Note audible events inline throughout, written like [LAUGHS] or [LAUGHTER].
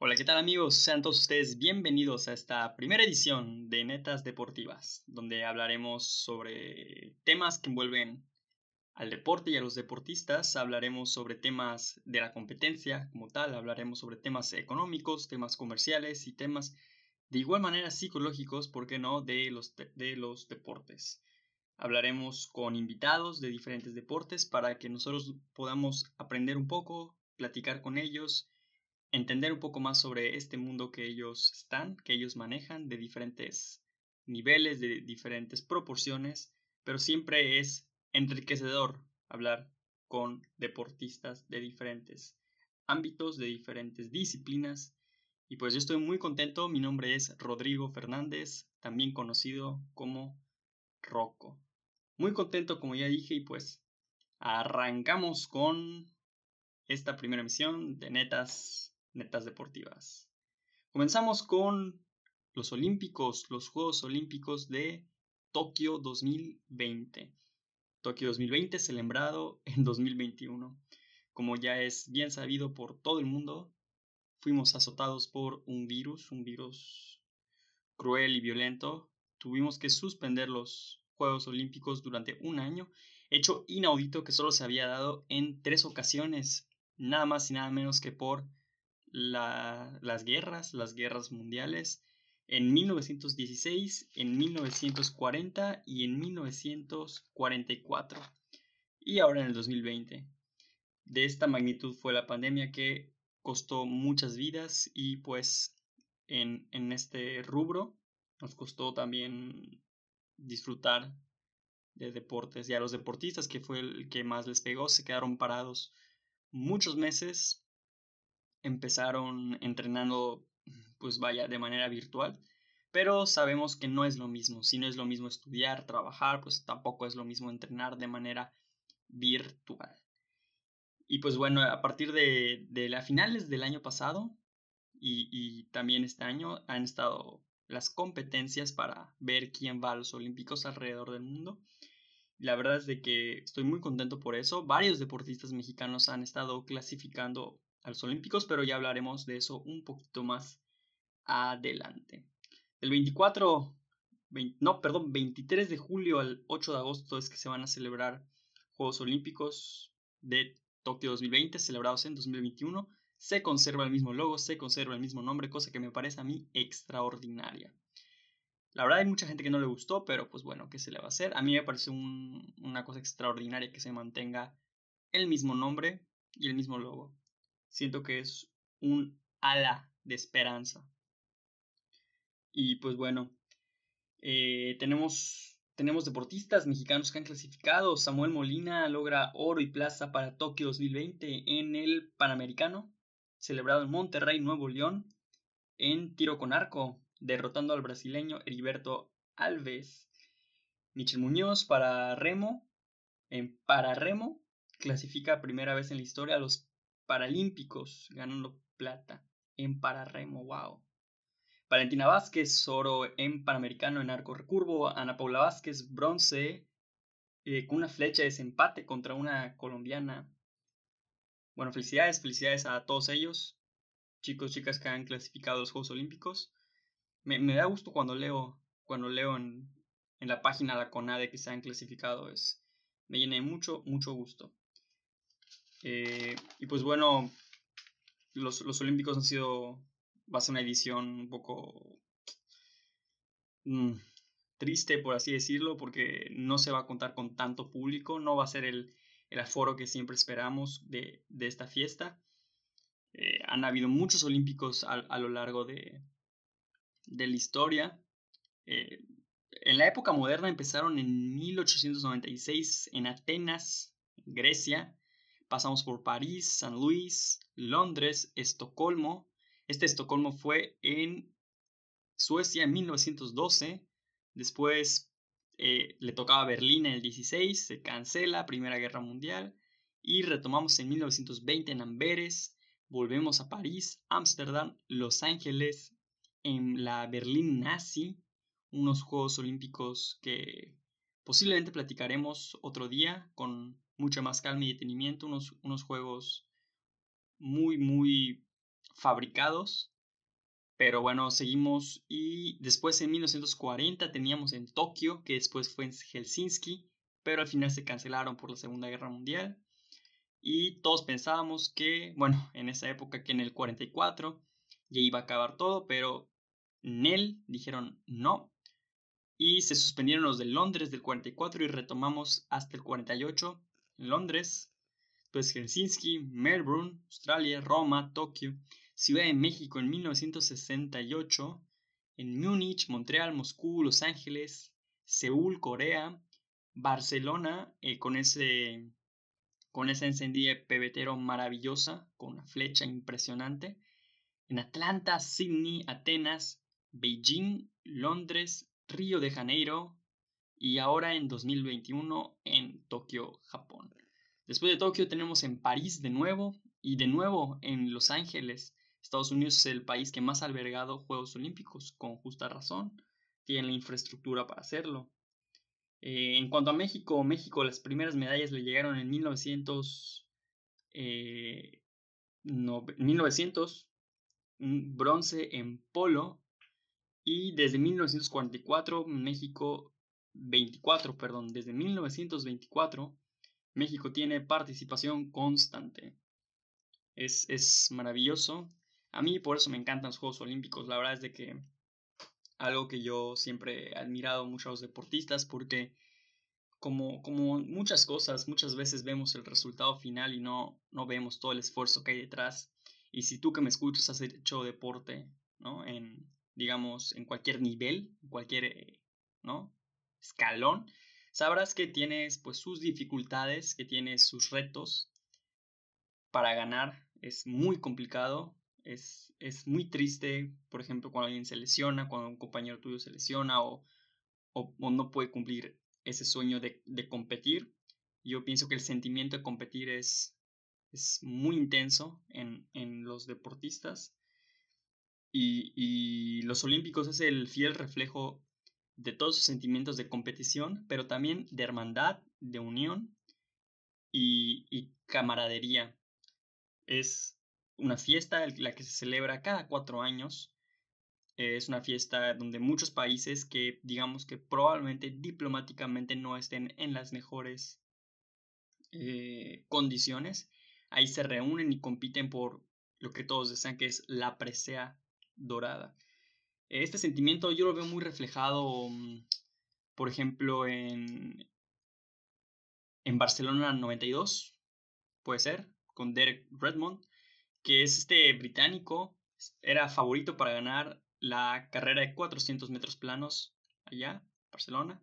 Hola, ¿qué tal amigos? Sean todos ustedes bienvenidos a esta primera edición de Netas Deportivas, donde hablaremos sobre temas que envuelven al deporte y a los deportistas, hablaremos sobre temas de la competencia como tal, hablaremos sobre temas económicos, temas comerciales y temas de igual manera psicológicos, ¿por qué no?, de los, de los deportes. Hablaremos con invitados de diferentes deportes para que nosotros podamos aprender un poco, platicar con ellos, entender un poco más sobre este mundo que ellos están, que ellos manejan de diferentes niveles, de diferentes proporciones, pero siempre es enriquecedor hablar con deportistas de diferentes ámbitos, de diferentes disciplinas. Y pues yo estoy muy contento, mi nombre es Rodrigo Fernández, también conocido como Rocco. Muy contento como ya dije y pues arrancamos con esta primera emisión de Netas netas deportivas. Comenzamos con los Olímpicos, los Juegos Olímpicos de Tokio 2020. Tokio 2020 celebrado en 2021. Como ya es bien sabido por todo el mundo, fuimos azotados por un virus, un virus cruel y violento. Tuvimos que suspender los Juegos Olímpicos durante un año, hecho inaudito que solo se había dado en tres ocasiones, nada más y nada menos que por las guerras, las guerras mundiales, en 1916, en 1940 y en 1944. Y ahora en el 2020. De esta magnitud fue la pandemia que costó muchas vidas y pues en, en este rubro nos costó también disfrutar de deportes y a los deportistas que fue el que más les pegó se quedaron parados muchos meses empezaron entrenando, pues vaya, de manera virtual, pero sabemos que no es lo mismo. Si no es lo mismo estudiar, trabajar, pues tampoco es lo mismo entrenar de manera virtual. Y pues bueno, a partir de, de las finales del año pasado y, y también este año han estado las competencias para ver quién va a los Olímpicos alrededor del mundo. La verdad es de que estoy muy contento por eso. Varios deportistas mexicanos han estado clasificando los Olímpicos, pero ya hablaremos de eso un poquito más adelante. El 24, no, perdón, 23 de julio al 8 de agosto es que se van a celebrar Juegos Olímpicos de Tokio 2020, celebrados en 2021. Se conserva el mismo logo, se conserva el mismo nombre, cosa que me parece a mí extraordinaria. La verdad hay mucha gente que no le gustó, pero pues bueno, ¿qué se le va a hacer? A mí me parece una cosa extraordinaria que se mantenga el mismo nombre y el mismo logo siento que es un ala de esperanza. Y pues bueno, eh, tenemos, tenemos deportistas mexicanos que han clasificado. Samuel Molina logra oro y plaza para Tokio 2020 en el Panamericano, celebrado en Monterrey, Nuevo León, en tiro con arco, derrotando al brasileño Heriberto Alves. Michel Muñoz para remo, en para remo, clasifica primera vez en la historia a los Paralímpicos, ganando plata en pararremo, wow. Valentina Vázquez, oro en Panamericano en arco recurvo. Ana Paula Vázquez, bronce eh, con una flecha de desempate contra una colombiana. Bueno, felicidades, felicidades a todos ellos, chicos, chicas que han clasificado los Juegos Olímpicos. Me, da gusto cuando leo, cuando leo en, la página la CONADE que se han clasificado. Es, me llena de mucho, mucho gusto. Eh, y pues bueno, los, los, Olímpicos han sido, va a ser una edición un poco mm, triste, por así decirlo, porque no se va a contar con tanto público, no va a ser el, el aforo que siempre esperamos de, de esta fiesta. Eh, han habido muchos Olímpicos a, a lo largo de, de la historia. Eh, en la época moderna empezaron en 1896 en Atenas, Grecia, pasamos por París, San Luis, Londres, Estocolmo. Este Estocolmo fue en Suecia en 1912. Después eh, le tocaba Berlín en el 16, se cancela Primera Guerra Mundial y retomamos en 1920 en Amberes, volvemos a París, Ámsterdam, Los Ángeles, en la Berlín nazi, unos Juegos Olímpicos que posiblemente platicaremos otro día con mucha más calma y detenimiento, unos, unos juegos muy, muy fabricados. Pero bueno, seguimos y después en 1940 teníamos en Tokio, que después fue en Helsinki, pero al final se cancelaron por la Segunda Guerra Mundial. Y todos pensábamos que, bueno, en esa época que en el 44 ya iba a acabar todo, pero Nel dijeron no. Y se suspendieron los de Londres del 44 y retomamos hasta el 48 Londres, pues Helsinki, Melbourne, Australia, Roma, Tokio, Ciudad de México en 1968, en Múnich, Montreal, Moscú, Los Ángeles, Seúl, Corea, Barcelona, eh, con ese con esa encendida de pebetero maravillosa, con una flecha impresionante, en Atlanta, Sydney, Atenas, Beijing, Londres, Río de Janeiro y ahora en 2021 en Tokio, Japón. Después de Tokio tenemos en París de nuevo y de nuevo en Los Ángeles. Estados Unidos es el país que más ha albergado Juegos Olímpicos, con justa razón. Tiene la infraestructura para hacerlo. Eh, en cuanto a México, México las primeras medallas le llegaron en 1900, 1900 bronce en polo y desde 1944 México 24, perdón, desde 1924 México tiene participación constante. Es, es maravilloso. A mí por eso me encantan los Juegos Olímpicos. La verdad es de que algo que yo siempre he admirado mucho a los deportistas porque como, como muchas cosas, muchas veces vemos el resultado final y no, no vemos todo el esfuerzo que hay detrás. Y si tú que me escuchas has hecho deporte, ¿no? En, digamos, en cualquier nivel, cualquier, ¿no? Escalón, sabrás que tienes pues sus dificultades, que tienes sus retos para ganar. Es muy complicado, es, es muy triste, por ejemplo, cuando alguien se lesiona, cuando un compañero tuyo se lesiona o, o, no puede cumplir ese sueño de, de, competir. Yo pienso que el sentimiento de competir es, es muy intenso en, en los deportistas y, y, los Olímpicos es el fiel reflejo de todos sus sentimientos de competición, pero también de hermandad, de unión y, camaradería. Es una fiesta la que se celebra cada cuatro años. Es una fiesta donde muchos países que digamos que probablemente diplomáticamente no estén en las mejores eh, condiciones, ahí se reúnen y compiten por lo que todos desean que es la presea dorada. Este sentimiento yo lo veo muy reflejado, mm, por ejemplo, en, en Barcelona 92, puede ser, con Derek Redmond, que es este británico, era favorito para ganar la carrera de 400 metros planos allá, Barcelona,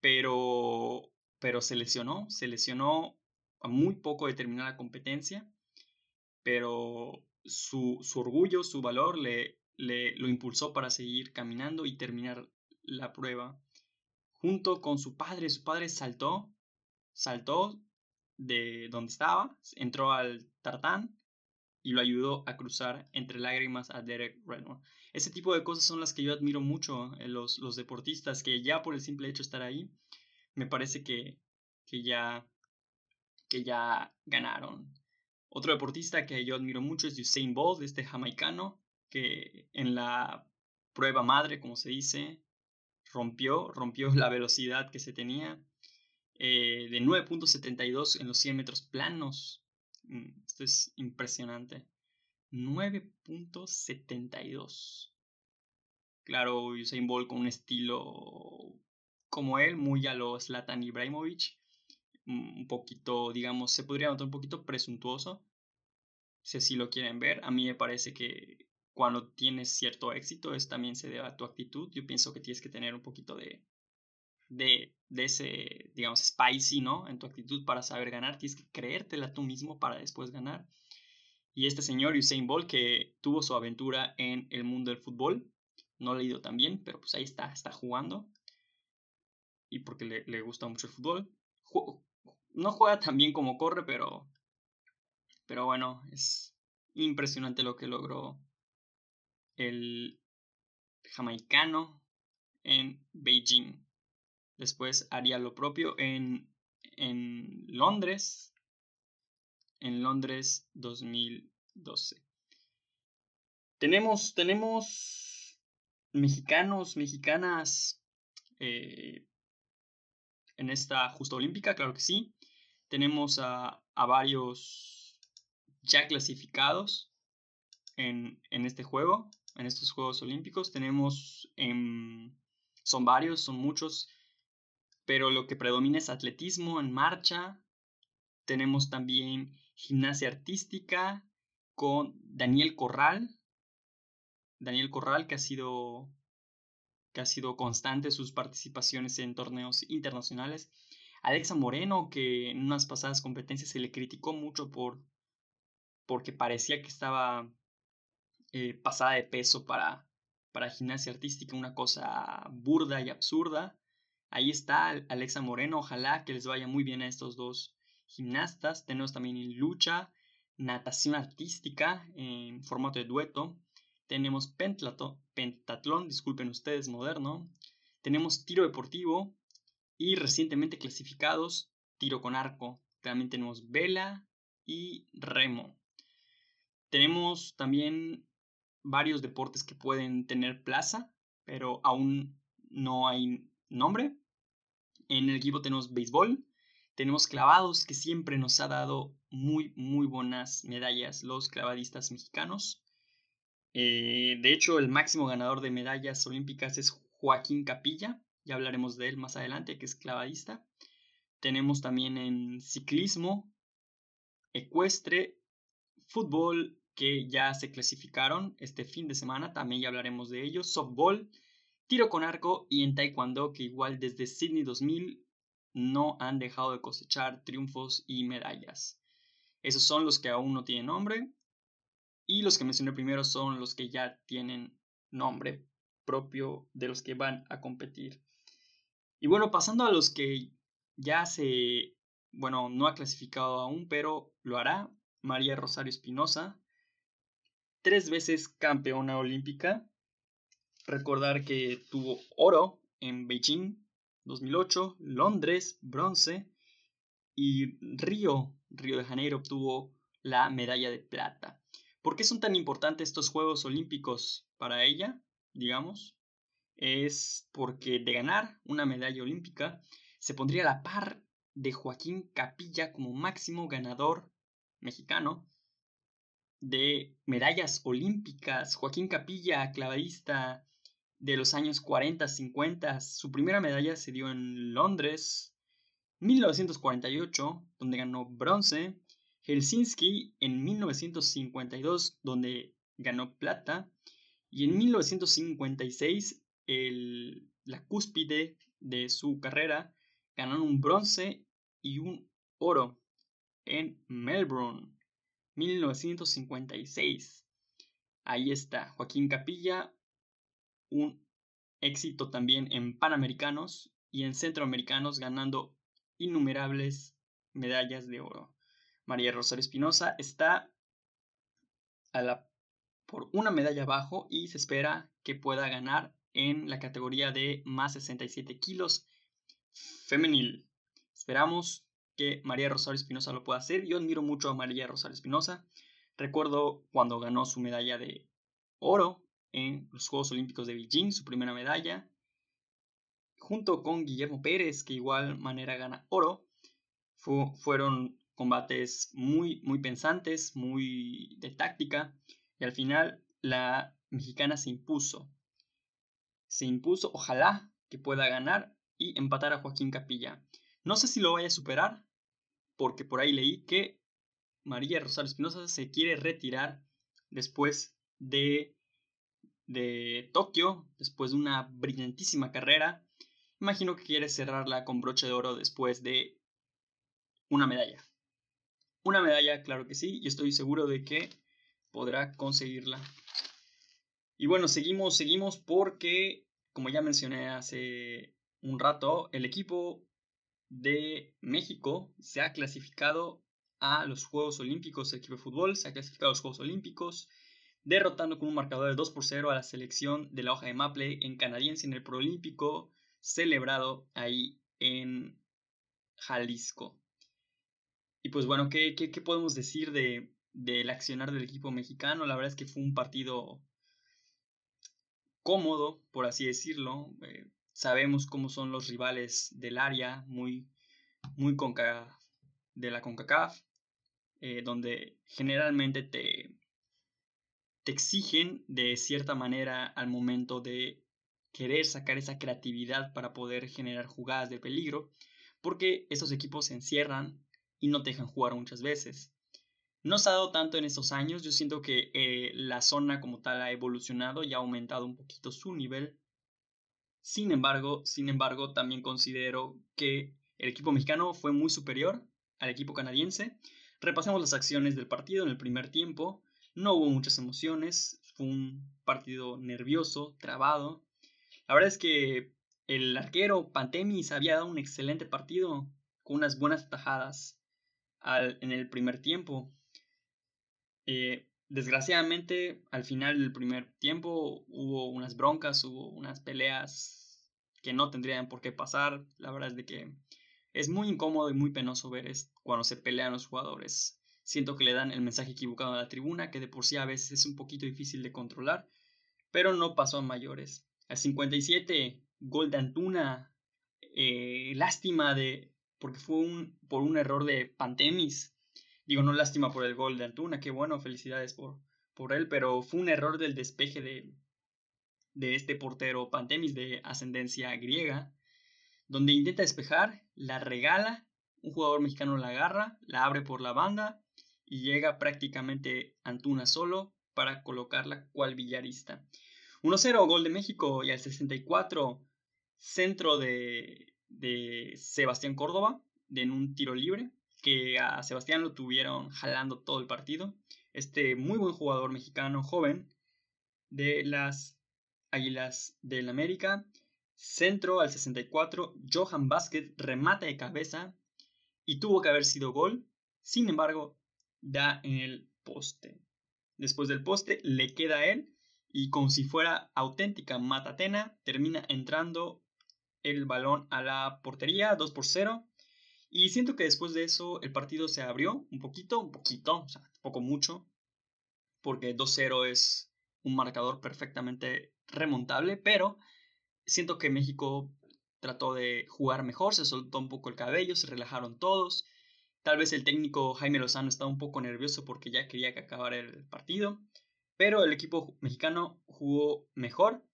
pero, pero se lesionó, se lesionó a muy poco de terminar la competencia, pero su, su orgullo, su valor le, le, lo impulsó para seguir caminando y terminar la prueba. Junto con su padre, su padre saltó, saltó de donde estaba, entró al tartán y lo ayudó a cruzar entre lágrimas a Derek Redmond. Ese tipo de cosas son las que yo admiro mucho los, los deportistas, que ya por el simple hecho de estar ahí, me parece que, que, ya, que ya ganaron. Otro deportista que yo admiro mucho es Usain Bolt, este jamaicano, que en la prueba madre, como se dice, rompió, rompió [LAUGHS] la velocidad que se tenía eh, de 9.72 en los 100 metros planos. Mm, esto es impresionante. 9.72. Claro, Usain Bolt con un estilo como él, muy a lo Zlatan Ibrahimovic. Mm, un poquito, digamos, se podría notar un poquito presuntuoso. Si así lo quieren ver. A mí me parece que cuando tienes cierto éxito, es también se debe a tu actitud. Yo pienso que tienes que tener un poquito de, de, de ese, digamos, spicy, ¿no? En tu actitud para saber ganar. Tienes que creértela tú mismo para después ganar. Y este señor Usain Bolt que tuvo su aventura en el mundo del fútbol, no lo he leído tan bien, pero pues ahí está, está jugando. Y porque le, le gusta mucho el fútbol. no juega tan bien como corre, pero, pero bueno, es impresionante lo que logró el jamaicano en Beijing. Después haría lo propio en, en Londres, en Londres 2012. Tenemos, tenemos mexicanos, mexicanas eh, en esta justa olímpica, claro que sí. Tenemos a, varios ya clasificados en, este juego, en estos Juegos Olímpicos. Tenemos, son varios, son muchos, pero lo que predomina es atletismo en marcha. Tenemos también gimnasia artística con Daniel Corral. Daniel Corral que ha sido que ha sido constante sus participaciones en torneos internacionales. Alexa Moreno, que en unas pasadas competencias se le criticó mucho por porque parecía que estaba eh, pasada de peso para, para gimnasia artística, una cosa burda y absurda. Ahí está Alexa Moreno, ojalá que les vaya muy bien a estos dos gimnastas. Tenemos también lucha, natación artística en formato de dueto. Tenemos pentatlón, disculpen ustedes, moderno. Tenemos tiro deportivo y recientemente clasificados tiro con arco. También tenemos vela y remo. Tenemos también varios deportes que pueden tener plaza, pero aún no hay nombre. En el equipo tenemos béisbol, tenemos clavados que siempre nos ha dado muy, muy buenas medallas los clavadistas mexicanos. Eh, de hecho, el máximo ganador de medallas olímpicas es Joaquín Capilla, ya hablaremos de él más adelante, que es clavadista. Tenemos también en ciclismo, ecuestre, fútbol, que ya se clasificaron este fin de semana, también ya hablaremos de ellos, softball, tiro con arco y en taekwondo, que igual desde Sydney 2000 no han dejado de cosechar triunfos y medallas. Esos son los que aún no tienen nombre. Y los que mencioné primero son los que ya tienen nombre propio de los que van a competir. Y bueno, pasando a los que ya se, bueno, no ha clasificado aún, pero lo hará, María Rosario Espinosa, tres veces campeona olímpica. Recordar que tuvo oro en Beijing 2008, Londres, bronce, y Río, Río de Janeiro obtuvo la medalla de plata. ¿Por qué son tan importantes estos Juegos Olímpicos para ella, digamos? Es porque de ganar una medalla olímpica se pondría a la par de Joaquín Capilla como máximo ganador mexicano de medallas olímpicas. Joaquín Capilla, clavadista de los años 40, 50, su primera medalla se dio en Londres, 1948, donde ganó bronce, Helsinki en 1952, donde ganó plata, y en 1956, el, la cúspide de su carrera, ganó un bronce y un oro en Melbourne, 1956. Ahí está, Joaquín Capilla, un éxito también en Panamericanos y en Centroamericanos, ganando innumerables medallas de oro. María Rosario Espinosa está a la, por una medalla abajo y se espera que pueda ganar en la categoría de más 67 kilos femenil. Esperamos que María Rosario Espinosa lo pueda hacer. Yo admiro mucho a María Rosario Espinosa. Recuerdo cuando ganó su medalla de oro en los Juegos Olímpicos de Beijing, su primera medalla, junto con Guillermo Pérez, que igual manera gana oro. fueron combates muy, muy pensantes, muy de táctica, y al final la mexicana se impuso. Se impuso, ojalá que pueda ganar y empatar a Joaquín Capilla. No sé si lo vaya a superar, porque por ahí leí que María Rosario Espinosa se quiere retirar después de, de Tokio, después de una brillantísima carrera. Imagino que quiere cerrarla con broche de oro después de una medalla. Una medalla, claro que sí, y estoy seguro de que podrá conseguirla. Y bueno, seguimos, seguimos porque, como ya mencioné hace un rato, el equipo de México se ha clasificado a los Juegos Olímpicos, el equipo de fútbol se ha clasificado a los Juegos Olímpicos, derrotando con un marcador de 2 por 0 a la selección de la hoja de Maple en canadiense en el Proolímpico celebrado ahí en Jalisco. Y pues bueno, ¿qué, qué, podemos decir de, del accionar del equipo mexicano. La verdad es que fue un partido cómodo, por así decirlo. Eh, sabemos cómo son los rivales del área, muy, muy conca, de la CONCACAF, eh, donde generalmente te, te exigen de cierta manera al momento de querer sacar esa creatividad para poder generar jugadas de peligro, porque esos equipos se encierran y no te dejan jugar muchas veces. No se ha dado tanto en estos años, yo siento que eh, la zona como tal ha evolucionado y ha aumentado un poquito su nivel. Sin embargo, sin embargo, también considero que el equipo mexicano fue muy superior al equipo canadiense. Repasamos las acciones del partido en el primer tiempo. No hubo muchas emociones, fue un partido nervioso, trabado. La verdad es que el arquero Pantemis había dado un excelente partido con unas buenas tajadas en el primer tiempo. Eh, desgraciadamente, al final del primer tiempo hubo unas broncas, hubo unas peleas que no tendrían por qué pasar. La verdad es de que es muy incómodo y muy penoso ver cuando se pelean los jugadores. Siento que le dan el mensaje equivocado a la tribuna, que de por sí a veces es un poquito difícil de controlar, pero no pasó a mayores. Al 57, gol de Antuna. Eh, lástima de. porque fue un, por un error de Pantemis. Digo, no lástima por el gol de Antuna, qué bueno, felicidades por, por él, pero fue un error del despeje de, de este portero Pantemis de ascendencia griega donde intenta despejar, la regala, un jugador mexicano la agarra, la abre por la banda y llega prácticamente Antuna solo para colocarla cual villarista. 1-0, gol de México y al 64, centro de, de Sebastián Córdoba en un tiro libre, que a Sebastián lo tuvieron jalando todo el partido. Este muy buen jugador mexicano joven de las Águilas del América Centro al 64, Johan Vázquez remata de cabeza y tuvo que haber sido gol. Sin embargo, da en el poste. Después del poste le queda a él y como si fuera auténtica matatena, termina entrando el balón a la portería 2 por 0. Y siento que después de eso el partido se abrió un poquito, un poquito, o sea, poco mucho, porque 2-0 es un marcador perfectamente remontable, pero Siento que México trató de jugar mejor, se soltó un poco el cabello, se relajaron todos. Tal vez el técnico Jaime Lozano estaba un poco nervioso porque ya quería que acabara el partido, pero el equipo mexicano jugó mejor.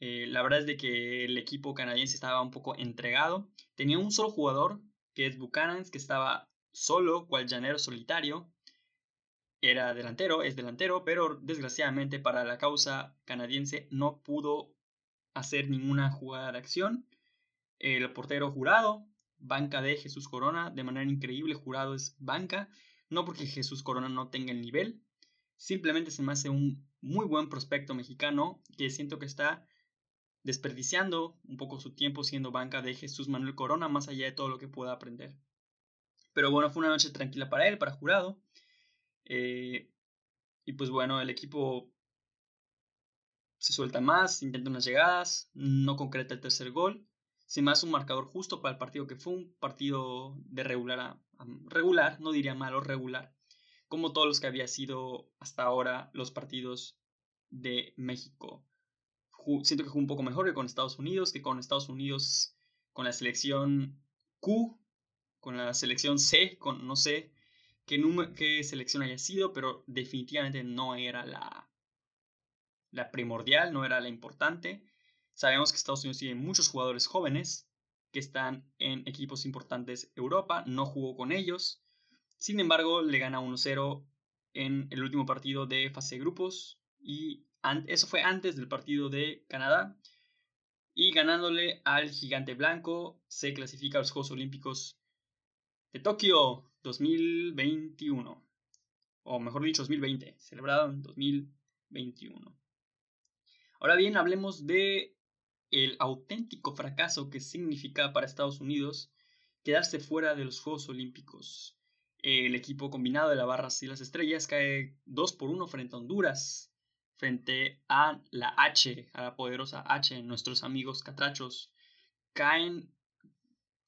Eh, la verdad es de que el equipo canadiense estaba un poco entregado. Tenía un solo jugador, que es Buchanan, que estaba solo, cual llanero solitario. Era delantero, es delantero, pero desgraciadamente para la causa canadiense no pudo hacer ninguna jugada de acción. El portero jurado, banca de Jesús Corona, de manera increíble, jurado es banca, no porque Jesús Corona no tenga el nivel, simplemente se me hace un muy buen prospecto mexicano que siento que está desperdiciando un poco su tiempo siendo banca de Jesús Manuel Corona, más allá de todo lo que pueda aprender. Pero bueno, fue una noche tranquila para él, para jurado. Eh, y pues bueno, el equipo se suelta más, intenta unas llegadas, no concreta el tercer gol. Se me hace un marcador justo para el partido que fue un partido de regular a, regular, no diría malo, regular, como todos los que había sido hasta ahora los partidos de México. Siento que fue un poco mejor que con Estados Unidos, que con Estados Unidos, con la selección Q, con la selección C, con no sé qué, qué selección haya sido, pero definitivamente no era la, la primordial, no era la importante. Sabemos que Estados Unidos tiene muchos jugadores jóvenes que están en equipos importantes Europa, no jugó con ellos. Sin embargo, le gana 1-0 en el último partido de fase de grupos y eso fue antes del partido de Canadá. Y ganándole al gigante blanco, se clasifica a los Juegos Olímpicos de Tokio 2021. O mejor dicho, 2020, celebrado en 2021. Ahora bien, hablemos de el auténtico fracaso que significa para Estados Unidos quedarse fuera de los Juegos Olímpicos. El equipo combinado de la Barra y las Estrellas cae 2 por 1 frente a Honduras, frente a la H, a la poderosa H, nuestros amigos catrachos. Caen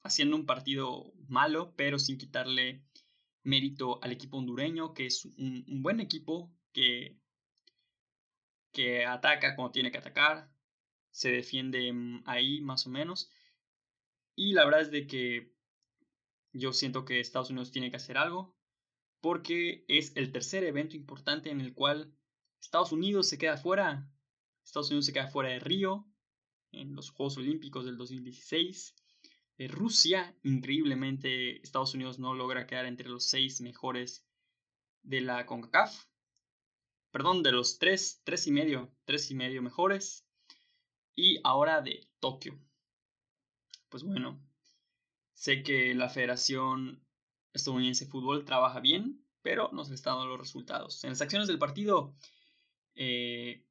haciendo un partido malo, pero sin quitarle mérito al equipo hondureño, que es un, buen equipo que, que ataca cuando tiene que atacar, se defiende mm, ahí más o menos. Y la verdad es de que yo siento que Estados Unidos tiene que hacer algo, porque es el tercer evento importante en el cual Estados Unidos se queda fuera. Estados Unidos se queda fuera de Río en los Juegos Olímpicos del 2016. De Rusia, increíblemente, Estados Unidos no logra quedar entre los seis mejores de la CONCACAF. Perdón, de los tres, tres y medio, tres y medio mejores. Y ahora de Tokio. Pues bueno, sé que la Federación Estadounidense de Fútbol trabaja bien, pero no se están dando los resultados. En las acciones del partido, eh,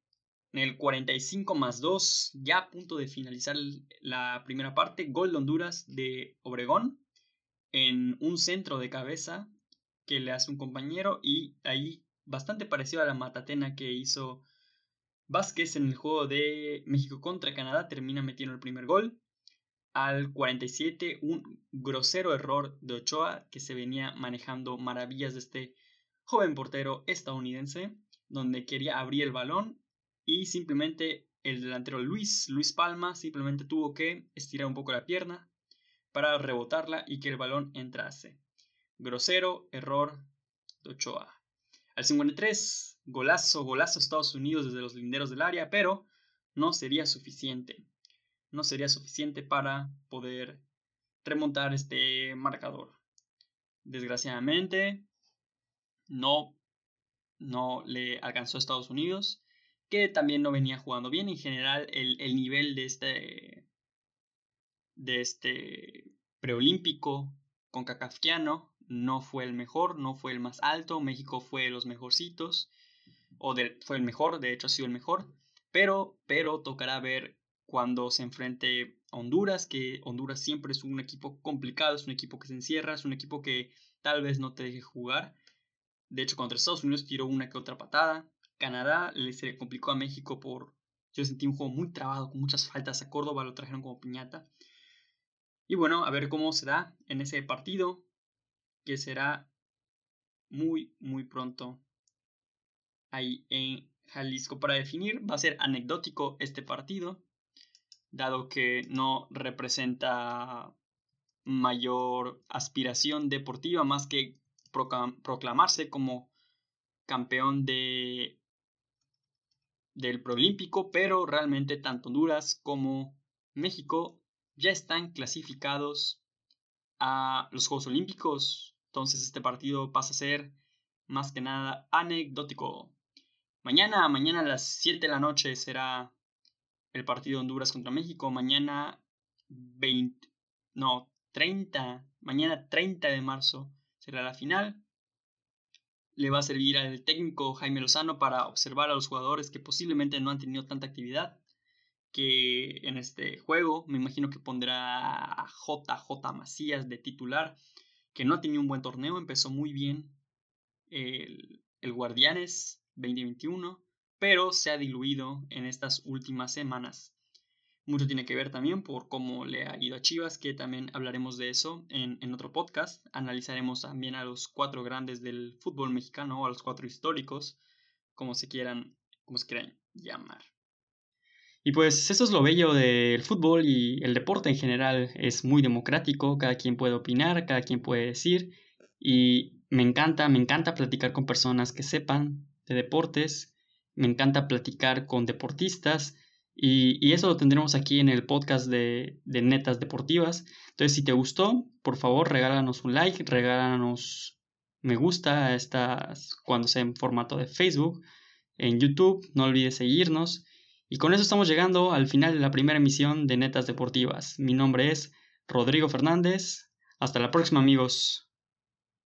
en el 45 más 2, ya a punto de finalizar la primera parte, gol de Honduras de Obregón en un centro de cabeza que le hace un compañero y ahí bastante parecido a la matatena que hizo Vázquez en el juego de México contra Canadá, termina metiendo el primer gol. Al 47, un grosero error de Ochoa que se venía manejando maravillas de este joven portero estadounidense donde quería abrir el balón y simplemente el delantero Luis, Luis Palma, simplemente tuvo que estirar un poco la pierna para rebotarla y que el balón entrase. Grosero, error de Ochoa. Al 53, golazo, golazo Estados Unidos desde los linderos del área, pero no sería suficiente. No sería suficiente para poder remontar este marcador. Desgraciadamente, no no le alcanzó a Estados Unidos, que también no venía jugando bien. En general, el, nivel de este, de este preolímpico con Cacafquiano no fue el mejor, no fue el más alto. México fue de los mejorcitos, o fue el mejor, de hecho ha sido el mejor. Pero, pero tocará ver cuando se enfrente a Honduras, que Honduras siempre es un equipo complicado, es un equipo que se encierra, es un equipo que tal vez no te deje jugar. De hecho, contra Estados Unidos tiró una que otra patada. Canadá le se complicó a México por... Yo sentí un juego muy trabado, con muchas faltas. A Córdoba lo trajeron como piñata. Y bueno, a ver cómo se da en ese partido, que será muy, muy pronto ahí en Jalisco. Para definir, va a ser anecdótico este partido, dado que no representa mayor aspiración deportiva más que proclamarse como campeón de, del Proolímpico, pero realmente tanto Honduras como México ya están clasificados a los Juegos Olímpicos. Entonces este partido pasa a ser más que nada anecdótico. Mañana, mañana a las 7 de la noche será el partido Honduras contra México. Mañana 20, no, 30, mañana 30 de marzo será la final. Le va a servir al técnico Jaime Lozano para observar a los jugadores que posiblemente no han tenido tanta actividad que en este juego. Me imagino que pondrá a JJ Macías de titular, que no ha tenido un buen torneo, empezó muy bien el, el Guardianes 2021, pero se ha diluido en estas últimas semanas. Mucho tiene que ver también por cómo le ha ido a Chivas, que también hablaremos de eso en, otro podcast. Analizaremos también a los cuatro grandes del fútbol mexicano a los cuatro históricos, como se quieran, como se quieran llamar. Y pues eso es lo bello del fútbol y el deporte en general. Es muy democrático, cada quien puede opinar, cada quien puede decir. Y me encanta, me encanta platicar con personas que sepan de deportes. Me encanta platicar con deportistas y, eso lo tendremos aquí en el podcast de, Netas Deportivas. Entonces, si te gustó, por favor, regálanos un like, regálanos me gusta estas, cuando sea en formato de Facebook, en YouTube. No olvides seguirnos. Y con eso estamos llegando al final de la primera emisión de Netas Deportivas. Mi nombre es Rodrigo Fernández. Hasta la próxima, amigos.